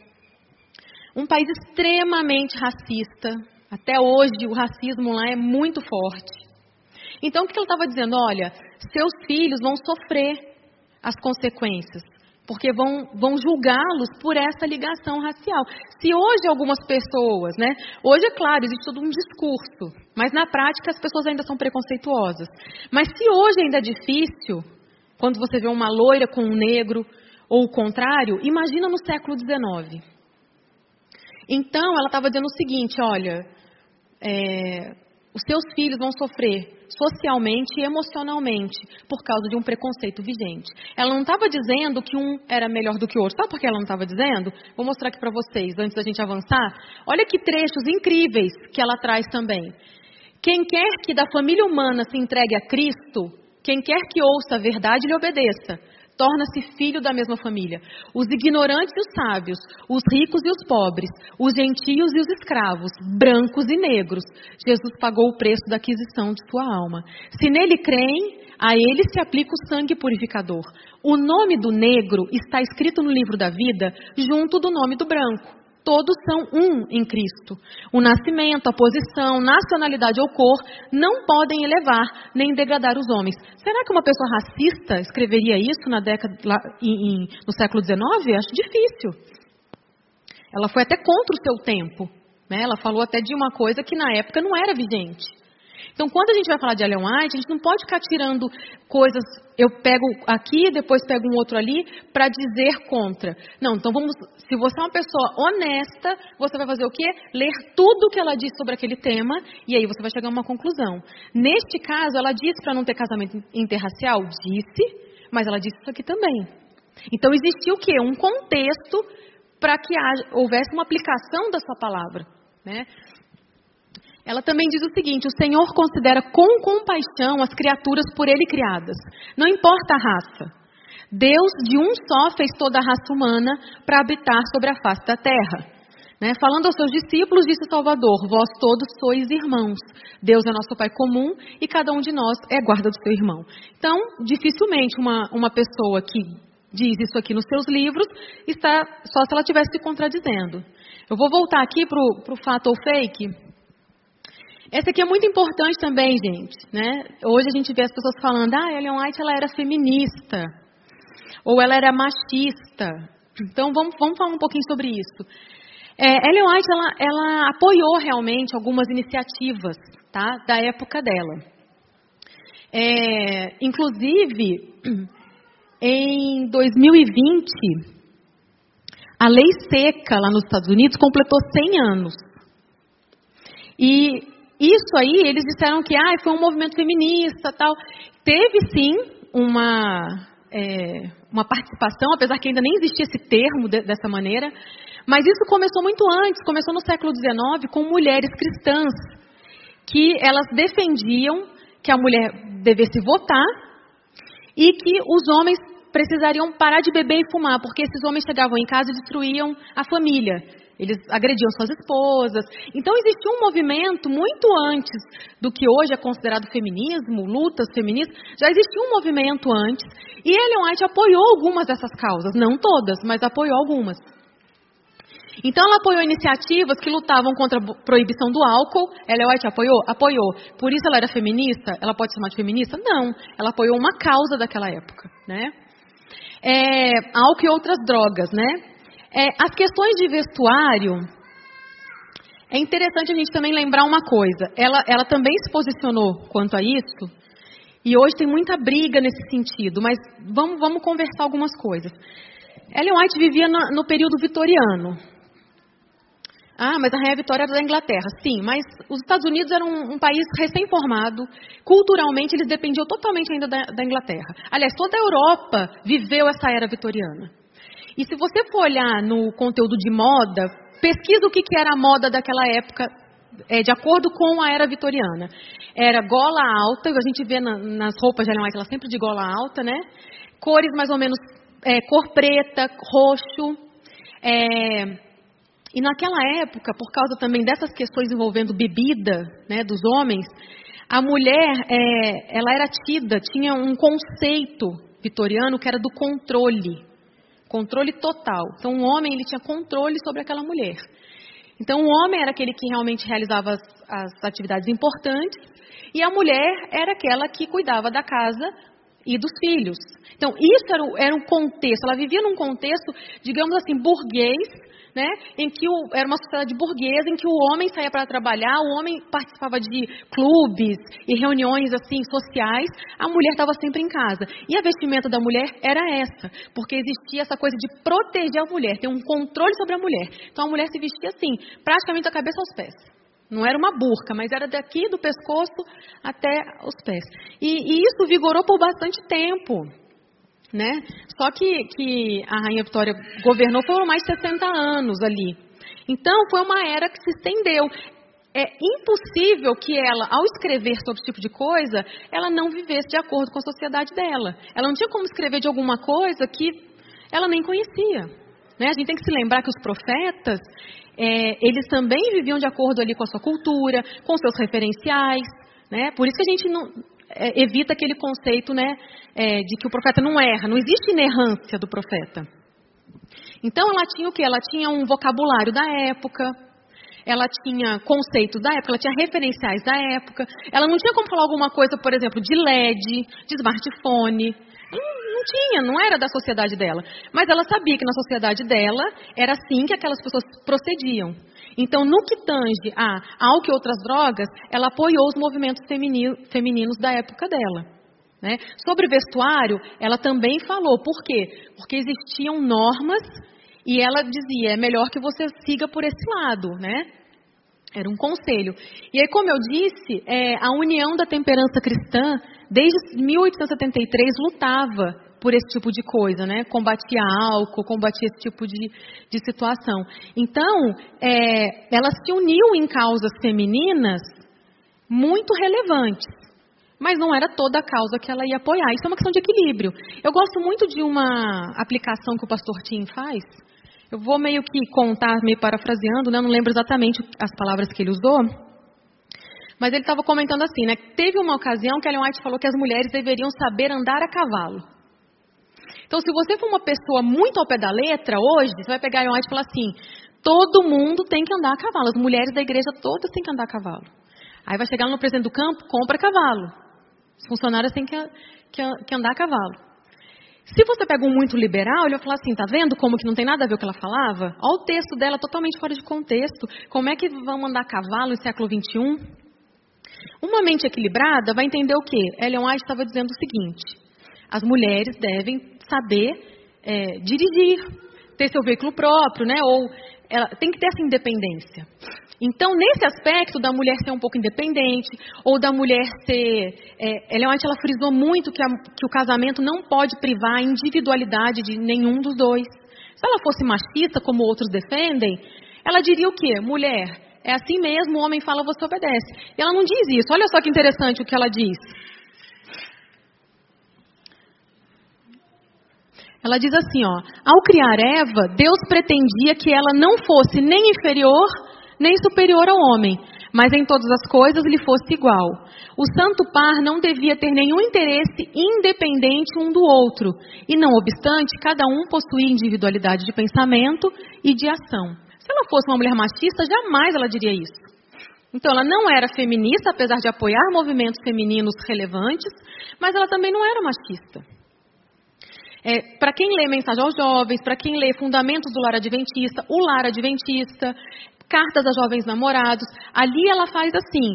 Um país extremamente racista. Até hoje o racismo lá é muito forte. Então o que ela estava dizendo? Olha, seus filhos vão sofrer as consequências, porque vão, vão julgá-los por essa ligação racial. Se hoje algumas pessoas, né? Hoje, é claro, existe todo um discurso, mas na prática as pessoas ainda são preconceituosas. Mas se hoje ainda é difícil, quando você vê uma loira com um negro, ou o contrário, imagina no século XIX. Então, ela estava dizendo o seguinte: olha, é, os seus filhos vão sofrer socialmente e emocionalmente por causa de um preconceito vigente. Ela não estava dizendo que um era melhor do que o outro. Sabe por que ela não estava dizendo? Vou mostrar aqui para vocês antes da gente avançar. Olha que trechos incríveis que ela traz também. Quem quer que da família humana se entregue a Cristo, quem quer que ouça a verdade lhe obedeça, torna-se filho da mesma família. Os ignorantes e os sábios, os ricos e os pobres, os gentios e os escravos, brancos e negros. Jesus pagou o preço da aquisição de sua alma. Se nele creem, a ele se aplica o sangue purificador. O nome do negro está escrito no livro da vida junto do nome do branco todos são um em Cristo. O nascimento, a posição, nacionalidade ou cor não podem elevar nem degradar os homens. Será que uma pessoa racista escreveria isso na década, lá, em, em, no século XIX? Acho difícil. Ela foi até contra o seu tempo. Né? Ela falou até de uma coisa que na época não era vigente. Então, quando a gente vai falar de Ellen White, a gente não pode ficar tirando coisas, eu pego aqui, depois pego um outro ali, para dizer contra. Não, então vamos, se você é uma pessoa honesta, você vai fazer o quê? Ler tudo o que ela disse sobre aquele tema, e aí você vai chegar a uma conclusão. Neste caso, ela disse para não ter casamento interracial? Disse, mas ela disse isso aqui também. Então, existia o quê? Um contexto para que houvesse uma aplicação da sua palavra. Né? Ela também diz o seguinte: o Senhor considera com compaixão as criaturas por ele criadas, não importa a raça. Deus de um só fez toda a raça humana para habitar sobre a face da terra. Né? Falando aos seus discípulos, disse Salvador: Vós todos sois irmãos. Deus é nosso Pai comum e cada um de nós é guarda do seu irmão. Então, dificilmente uma, uma pessoa que diz isso aqui nos seus livros está só se ela estivesse se contradizendo. Eu vou voltar aqui para o fato ou fake. Essa aqui é muito importante também, gente. Né? Hoje a gente vê as pessoas falando, ah, Ellen White ela era feminista, ou ela era machista. Então vamos, vamos falar um pouquinho sobre isso. É, Ellen White ela, ela apoiou realmente algumas iniciativas tá, da época dela. É, inclusive, *clears throat* em 2020, a lei seca lá nos Estados Unidos completou 100 anos. E isso aí, eles disseram que ah, foi um movimento feminista tal. Teve sim uma, é, uma participação, apesar que ainda nem existia esse termo de, dessa maneira. Mas isso começou muito antes, começou no século XIX com mulheres cristãs, que elas defendiam que a mulher devesse votar e que os homens precisariam parar de beber e fumar, porque esses homens chegavam em casa e destruíam a família. Eles agrediam suas esposas. Então existia um movimento muito antes do que hoje é considerado feminismo, lutas feministas. Já existia um movimento antes. E Ellen White apoiou algumas dessas causas. Não todas, mas apoiou algumas. Então ela apoiou iniciativas que lutavam contra a proibição do álcool. Ellen White apoiou? Apoiou. Por isso ela era feminista? Ela pode ser chamar de feminista? Não. Ela apoiou uma causa daquela época. Né? É, álcool e outras drogas, né? É, as questões de vestuário, é interessante a gente também lembrar uma coisa. Ela, ela também se posicionou quanto a isso, e hoje tem muita briga nesse sentido, mas vamos, vamos conversar algumas coisas. Ellen White vivia no, período vitoriano. Ah, mas a Rainha Vitória era da Inglaterra. Sim, mas os Estados Unidos eram um, um país recém-formado. Culturalmente, eles dependiam totalmente ainda da, da Inglaterra. Aliás, toda a Europa viveu essa era vitoriana. E se você for olhar no conteúdo de moda, pesquisa o que, que era a moda daquela época, é, de acordo com a era vitoriana. Era gola alta, a gente vê na, nas roupas de Ellen White, ela sempre de gola alta, né? Cores mais ou menos é, cor preta, roxo. É, e naquela época, por causa também dessas questões envolvendo bebida né, dos homens, a mulher é, ela era tida, tinha um conceito vitoriano que era do controle. Controle total. Então, o homem ele tinha controle sobre aquela mulher. Então, o homem era aquele que realmente realizava as, as atividades importantes e a mulher era aquela que cuidava da casa e dos filhos. Então, isso era, era um contexto. Ela vivia num contexto, digamos assim, burguês, né, em que o, era uma sociedade burguesa em que o homem saía para trabalhar, o homem participava de clubes e reuniões assim sociais, a mulher estava sempre em casa. E a vestimenta da mulher era essa, porque existia essa coisa de proteger a mulher, ter um controle sobre a mulher. Então a mulher se vestia assim, praticamente da cabeça aos pés. Não era uma burca, mas era daqui do pescoço até os pés. E, e isso vigorou por bastante tempo. Né? Só que, que a Rainha Vitória governou foram mais de 60 anos ali. Então, foi uma era que se estendeu. É impossível que ela, ao escrever sobre esse tipo de coisa, ela não vivesse de acordo com a sociedade dela. Ela não tinha como escrever de alguma coisa que ela nem conhecia. Né? A gente tem que se lembrar que os profetas, é, eles também viviam de acordo ali com a sua cultura, com seus referenciais. Né? Por isso que a gente não, é, evita aquele conceito né, é, de que o profeta não erra. Não existe inerrância do profeta. Então ela tinha o que? Ela tinha um vocabulário da época, ela tinha conceitos da época, ela tinha referenciais da época. Ela não tinha como falar alguma coisa, por exemplo, de LED, de smartphone. Não, não tinha, não era da sociedade dela. Mas ela sabia que na sociedade dela era assim que aquelas pessoas procediam. Então, no que tange a álcool e outras drogas, ela apoiou os movimentos femininos da época dela. Né? Sobre vestuário, ela também falou. Por quê? Porque existiam normas e ela dizia: é melhor que você siga por esse lado, né? Era um conselho. E aí, como eu disse, é, a União da Temperança Cristã, desde 1873, lutava por esse tipo de coisa, né? Combatia álcool, combatia esse tipo de, de situação. Então, é, ela se uniu em causas femininas muito relevantes. Mas não era toda a causa que ela ia apoiar. Isso é uma questão de equilíbrio. Eu gosto muito de uma aplicação que o pastor Tim faz. Eu vou meio que contar, meio parafraseando, né? Eu não lembro exatamente as palavras que ele usou. Mas ele estava comentando assim, né? Teve uma ocasião que Ellen White falou que as mulheres deveriam saber andar a cavalo. Então, se você for uma pessoa muito ao pé da letra hoje, você vai pegar White e falar assim: todo mundo tem que andar a cavalo. As mulheres da igreja todas têm que andar a cavalo. Aí vai chegar no presidente do campo, compra cavalo. Os funcionários têm que, que, que andar a cavalo. Se você pega um muito liberal, ele vai falar assim, tá vendo como que não tem nada a ver o que ela falava? Olha o texto dela totalmente fora de contexto. Como é que vão andar cavalo no século XXI? Uma mente equilibrada vai entender o quê? Ellen White estava dizendo o seguinte, as mulheres devem saber é, dirigir, ter seu veículo próprio, né? Ou ela tem que ter essa independência. Então, nesse aspecto da mulher ser um pouco independente, ou da mulher ser. É, ela, ela frisou muito que, a, que o casamento não pode privar a individualidade de nenhum dos dois. Se ela fosse machista, como outros defendem, ela diria o quê? Mulher, é assim mesmo, o homem fala, você obedece. E ela não diz isso. Olha só que interessante o que ela diz. Ela diz assim, ó, ao criar Eva, Deus pretendia que ela não fosse nem inferior nem superior ao homem, mas em todas as coisas lhe fosse igual. O santo par não devia ter nenhum interesse independente um do outro, e não obstante, cada um possuía individualidade de pensamento e de ação. Se ela fosse uma mulher machista, jamais ela diria isso. Então, ela não era feminista, apesar de apoiar movimentos femininos relevantes, mas ela também não era machista. É, para quem lê Mensagem aos Jovens, para quem lê Fundamentos do Lar Adventista, o Lar Adventista, cartas a jovens namorados. Ali ela faz assim,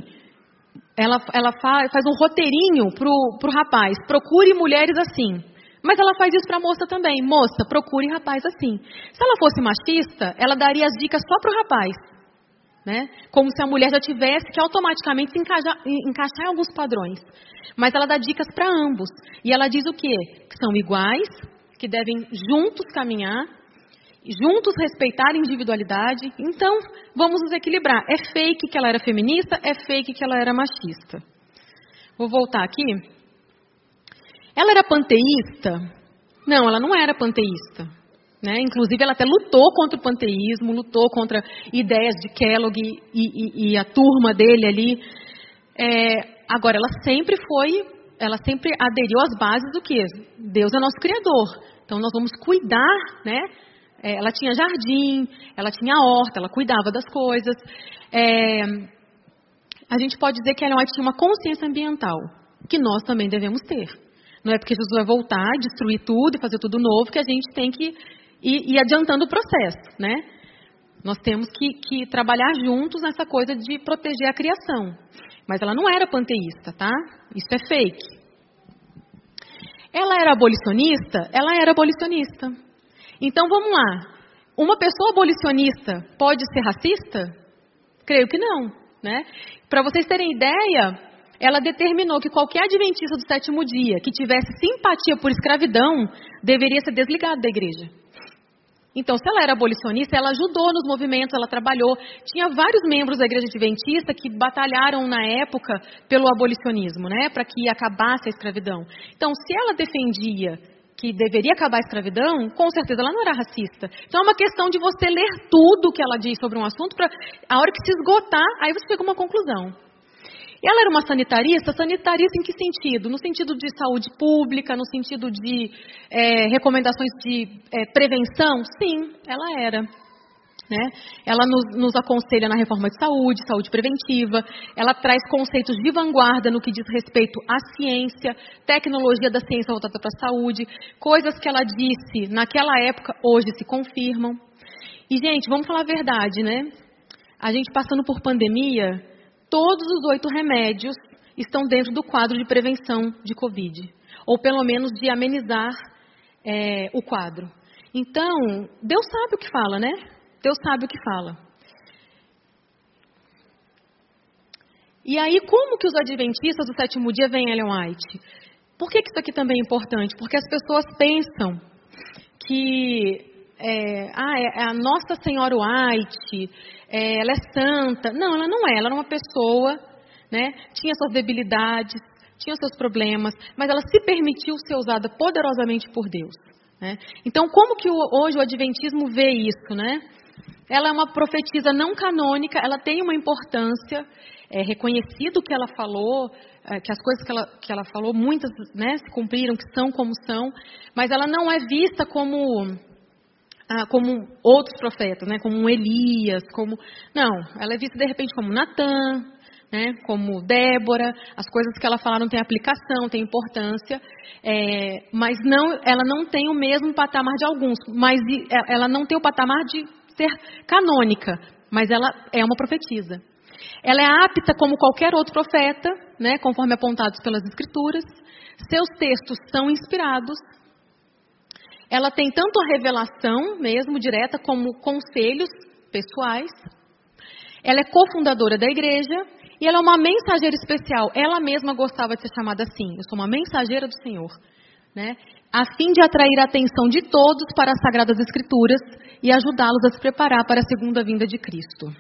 ela, ela faz, um roteirinho pro, pro rapaz, procure mulheres assim. Mas ela faz isso para a moça também. Moça, procure rapaz assim. Se ela fosse machista, ela daria as dicas só para o rapaz. Né? Como se a mulher já tivesse que automaticamente se encaixar, encaixar em alguns padrões. Mas ela dá dicas para ambos. E ela diz o quê? São iguais, que devem juntos caminhar juntos respeitar a individualidade. Então, vamos nos equilibrar. É fake que ela era feminista, é fake que ela era machista. Vou voltar aqui. Ela era panteísta? Não, ela não era panteísta. Né? Inclusive, ela até lutou contra o panteísmo, lutou contra ideias de Kellogg e, e, e a turma dele ali. É, agora, ela sempre foi, ela sempre aderiu às bases do que? Deus é nosso Criador. Então, nós vamos cuidar, né? É, ela tinha jardim, ela tinha horta, ela cuidava das coisas. É, a gente pode dizer que ela tinha uma consciência ambiental, que nós também devemos ter. Não é porque Jesus vai voltar, destruir tudo e fazer tudo novo que a gente tem que ir, ir adiantando o processo, né? Nós temos que, que, trabalhar juntos nessa coisa de proteger a criação. Mas ela não era panteísta, tá? Isso é fake. Ela era abolicionista? Ela era abolicionista. Então vamos lá. Uma pessoa abolicionista pode ser racista? Creio que não. Né? Para vocês terem ideia, ela determinou que qualquer adventista do sétimo dia que tivesse simpatia por escravidão deveria ser desligado da igreja. Então, se ela era abolicionista, ela ajudou nos movimentos, ela trabalhou. Tinha vários membros da igreja adventista que batalharam na época pelo abolicionismo, né, para que acabasse a escravidão. Então, se ela defendia que deveria acabar a escravidão, com certeza ela não era racista. Então é uma questão de você ler tudo que ela diz sobre um assunto, para a hora que se esgotar, aí você chega a uma conclusão. E ela era uma sanitarista? Sanitarista em que sentido? No sentido de saúde pública, no sentido de é, recomendações de é, prevenção? Sim, ela era. Né? Ela nos, nos, aconselha na reforma de saúde, saúde preventiva, ela traz conceitos de vanguarda no que diz respeito à ciência, tecnologia da ciência voltada para a saúde, coisas que ela disse naquela época, hoje se confirmam. E, gente, vamos falar a verdade, né? A gente passando por pandemia, todos os oito remédios estão dentro do quadro de prevenção de Covid, ou pelo menos de amenizar é, o quadro. Então, Deus sabe o que fala, né? Deus sabe o que fala. E aí, como que os adventistas do sétimo dia veem Ellen White? Por que, que isso aqui também é importante? Porque as pessoas pensam que é, ah, é, é a Nossa Senhora White, é, ela é santa. Não, ela não é. Ela era uma pessoa, né? Tinha suas debilidades, tinha seus problemas, mas ela se permitiu ser usada poderosamente por Deus. Né? Então, como que hoje o Adventismo vê isso, né? Ela é uma profetisa não canônica, ela tem uma importância, é reconhecido que ela falou, é, que as coisas que ela, que ela falou, muitas né, se cumpriram, que são como são, mas ela não é vista como, ah, como outros profetas, né, como Elias, como. Não, ela é vista de repente como Natan, né, como Débora, as coisas que ela fala não têm aplicação, têm importância, é, mas não, ela não tem o mesmo patamar de alguns, mas é, ela não tem o patamar de ser canônica, mas ela é uma profetisa. Ela é apta como qualquer outro profeta, né, conforme apontados pelas Escrituras. Seus textos são inspirados. Ela tem tanto a revelação mesmo, direta, como conselhos pessoais. Ela é cofundadora da igreja e ela é uma mensageira especial. Ela mesma gostava de ser chamada assim. Eu sou uma mensageira do Senhor. Né? A fim de atrair a atenção de todos para as Sagradas Escrituras e ajudá-los a se preparar para a segunda vinda de Cristo.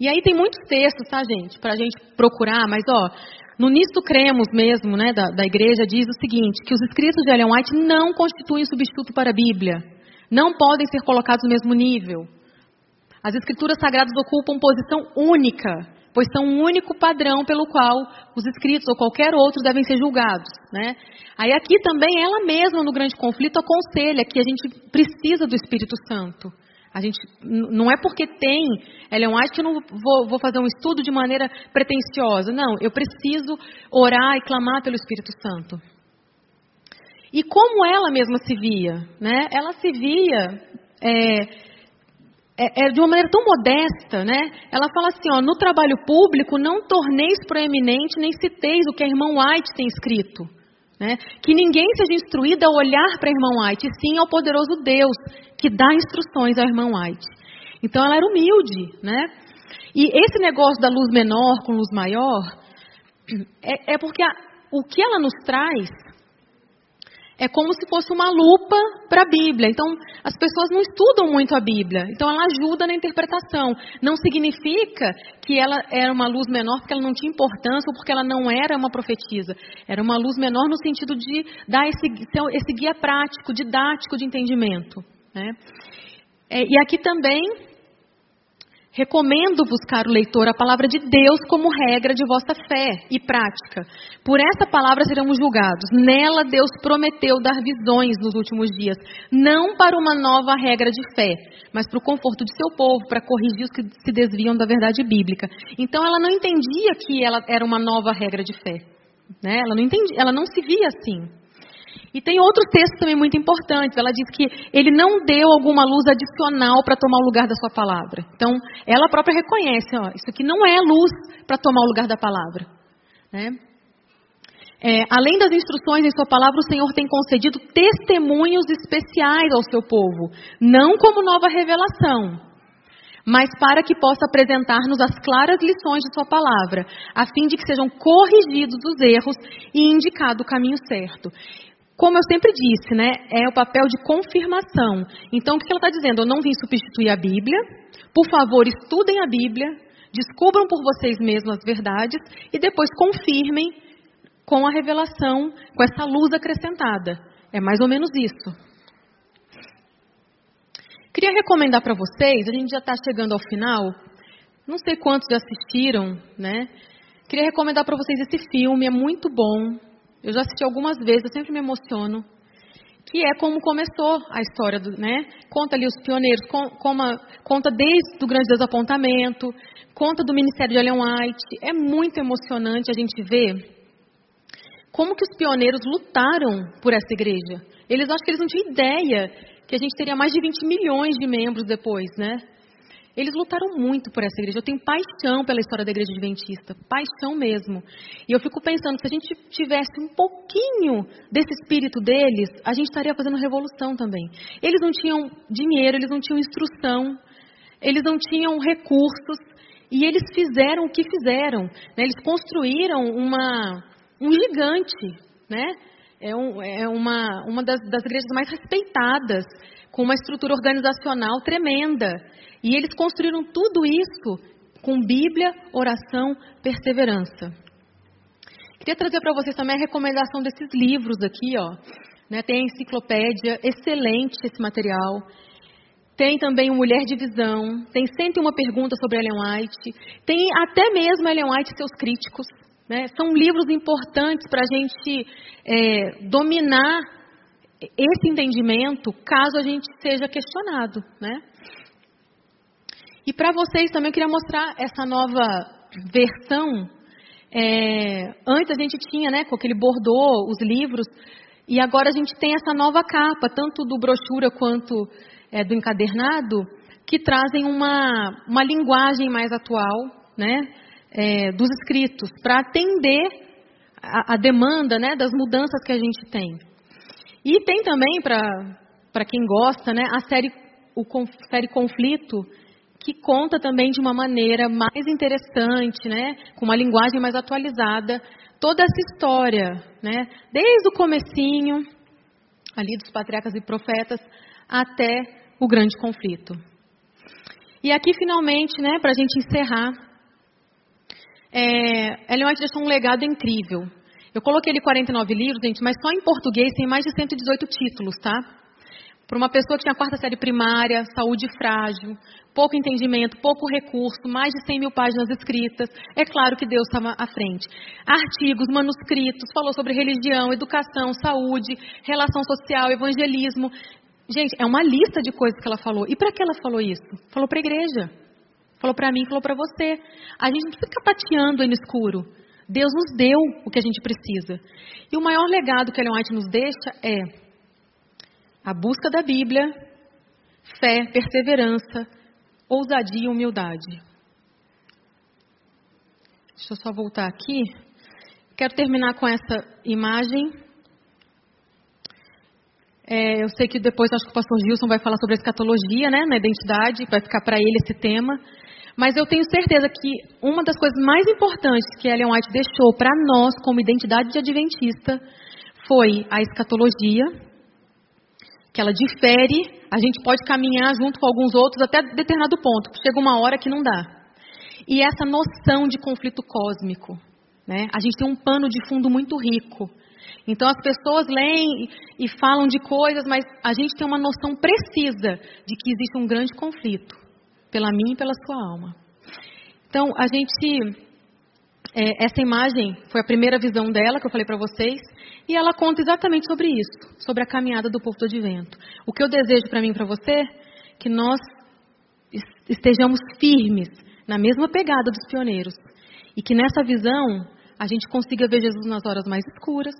E aí tem muitos textos, tá, gente, para a gente procurar, mas ó, no Nisto Cremos mesmo, né, da, da igreja, diz o seguinte, que os escritos de Ellen White não constituem substituto para a Bíblia. Não podem ser colocados no mesmo nível. As escrituras sagradas ocupam posição única, pois são um único padrão pelo qual os escritos ou qualquer outro devem ser julgados. Né? Aí aqui também ela mesma, no grande conflito, aconselha que a gente precisa do Espírito Santo. A gente não é porque tem Ellen White que eu não vou, vou, fazer um estudo de maneira pretensiosa. Não, eu preciso orar e clamar pelo Espírito Santo. E como ela mesma se via, né? Ela se via é, é, é, de uma maneira tão modesta, né? Ela fala assim, ó, no trabalho público não torneis proeminente nem citeis o que a irmã White tem escrito. Né? Que ninguém seja instruído a olhar para a irmã White, sim ao poderoso Deus que dá instruções à irmã White. Então ela era humilde, né? E esse negócio da luz menor com luz maior *clears throat* é, é porque a, o que ela nos traz é como se fosse uma lupa para a Bíblia. Então, as pessoas não estudam muito a Bíblia. Então, ela ajuda na interpretação. Não significa que ela era uma luz menor porque ela não tinha importância ou porque ela não era uma profetisa. Era uma luz menor no sentido de dar esse, esse guia prático, didático de entendimento. Né? É, e aqui também Recomendo buscar o leitor a palavra de Deus como regra de vossa fé e prática. Por essa palavra seremos julgados. Nela Deus prometeu dar visões nos últimos dias, não para uma nova regra de fé, mas para o conforto de seu povo, para corrigir os que se desviam da verdade bíblica. Então ela não entendia que ela era uma nova regra de fé. Né? Ela, não entendia, ela não se via assim. E tem outros textos também muito importantes. Ela diz que ele não deu alguma luz adicional para tomar o lugar da sua palavra. Então, ela própria reconhece, ó, isso aqui não é luz para tomar o lugar da palavra. Né? É, além das instruções em sua palavra, o Senhor tem concedido testemunhos especiais ao seu povo, não como nova revelação. mas para que possa apresentar-nos as claras lições de Sua palavra, a fim de que sejam corrigidos os erros e indicado o caminho certo. Como eu sempre disse, né, é o papel de confirmação. Então, o que ela está dizendo? Eu não vim substituir a Bíblia. Por favor, estudem a Bíblia, descubram por vocês mesmos as verdades e depois confirmem com a revelação, com essa luz acrescentada. É mais ou menos isso. Queria recomendar para vocês, a gente já está chegando ao final, não sei quantos já assistiram, né? Queria recomendar para vocês esse filme, é muito bom. Eu já assisti algumas vezes, eu sempre me emociono. Que é como começou a história, do, né? Conta ali os pioneiros, com, como, conta desde o grande desapontamento, conta do ministério de Ellen White. É muito emocionante a gente ver como que os pioneiros lutaram por essa igreja. Eles acham que eles não tinham ideia que a gente teria mais de 20 milhões de membros depois, né? Eles lutaram muito por essa igreja. Eu tenho paixão pela história da igreja adventista, paixão mesmo. E eu fico pensando, se a gente tivesse um pouquinho desse espírito deles, a gente estaria fazendo revolução também. Eles não tinham dinheiro, eles não tinham instrução, eles não tinham recursos, e eles fizeram o que fizeram. Né? Eles construíram uma, um gigante, né? é, um, é uma, uma das, das igrejas mais respeitadas, com uma estrutura organizacional tremenda. E eles construíram tudo isso com Bíblia, oração, perseverança. Queria trazer para vocês também a recomendação desses livros aqui, ó. Né, tem a enciclopédia, excelente esse material. Tem também o Mulher de Visão. Tem 101 perguntas sobre Ellen White. Tem até mesmo Ellen White e seus críticos. Né? São livros importantes para a gente é, dominar esse entendimento caso a gente seja questionado. Né? E para vocês também eu queria mostrar essa nova versão. É, antes a gente tinha né, com aquele bordô, os livros, e agora a gente tem essa nova capa, tanto do brochura quanto é, do encadernado, que trazem uma, uma linguagem mais atual, né? é, dos escritos, para atender a, a, demanda né, das mudanças que a gente tem. E tem também, para quem gosta, né, a série, o série Conflito, que conta também de uma maneira mais interessante, né, com uma linguagem mais atualizada, toda essa história, né, desde o comecinho, ali dos patriarcas e profetas, até o grande conflito. E aqui, finalmente, né, para a gente encerrar, é, Ellen White deixou um legado incrível. Eu coloquei ele 49 livros, gente, mas só em português tem mais de 118 títulos, tá? Para uma pessoa que tinha quarta série primária, saúde frágil, pouco entendimento, pouco recurso, mais de 100 mil páginas escritas, é claro que Deus estava à frente. Artigos, manuscritos, falou sobre religião, educação, saúde, relação social, evangelismo. Gente, é uma lista de coisas que ela falou. E para que ela falou isso? Falou para a igreja. Falou para mim, falou para você. A gente não precisa ficar tateando aí no escuro. Deus nos deu o que a gente precisa. E o maior legado que Ellen White nos deixa é a busca da Bíblia, fé, perseverança, ousadia e humildade. Deixa eu só voltar aqui. Quero terminar com essa imagem. É, eu sei que depois acho que o pastor Gilson vai falar sobre a escatologia, né, na identidade, vai ficar para ele esse tema. Mas eu tenho certeza que uma das coisas mais importantes que Ellen White deixou para nós, como identidade de adventista, foi a escatologia, que ela difere, a gente pode caminhar junto com alguns outros até determinado ponto, chega uma hora que não dá. E essa noção de conflito cósmico. Né? A gente tem um pano de fundo muito rico. Então as pessoas leem e falam de coisas, mas a gente tem uma noção precisa de que existe um grande conflito pela mim e pela sua alma. Então, a gente. É, essa imagem foi a primeira visão dela que eu falei para vocês, e ela conta exatamente sobre isso, sobre a caminhada do povo do advento. O que eu desejo para mim e para você, que nós estejamos firmes na mesma pegada dos pioneiros, e que nessa visão a gente consiga ver Jesus nas horas mais escuras,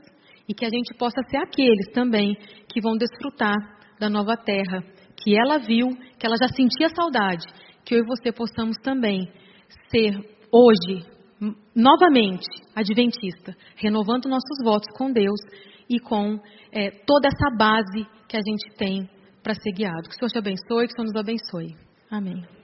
e que a gente possa ser aqueles também que vão desfrutar da nova terra que ela viu, que ela já sentia saudade, que eu e você possamos também ser hoje, novamente, adventista, renovando nossos votos com Deus e com é, toda essa base que a gente tem para ser guiado. Que o Senhor te abençoe, que o Senhor nos abençoe. Amém.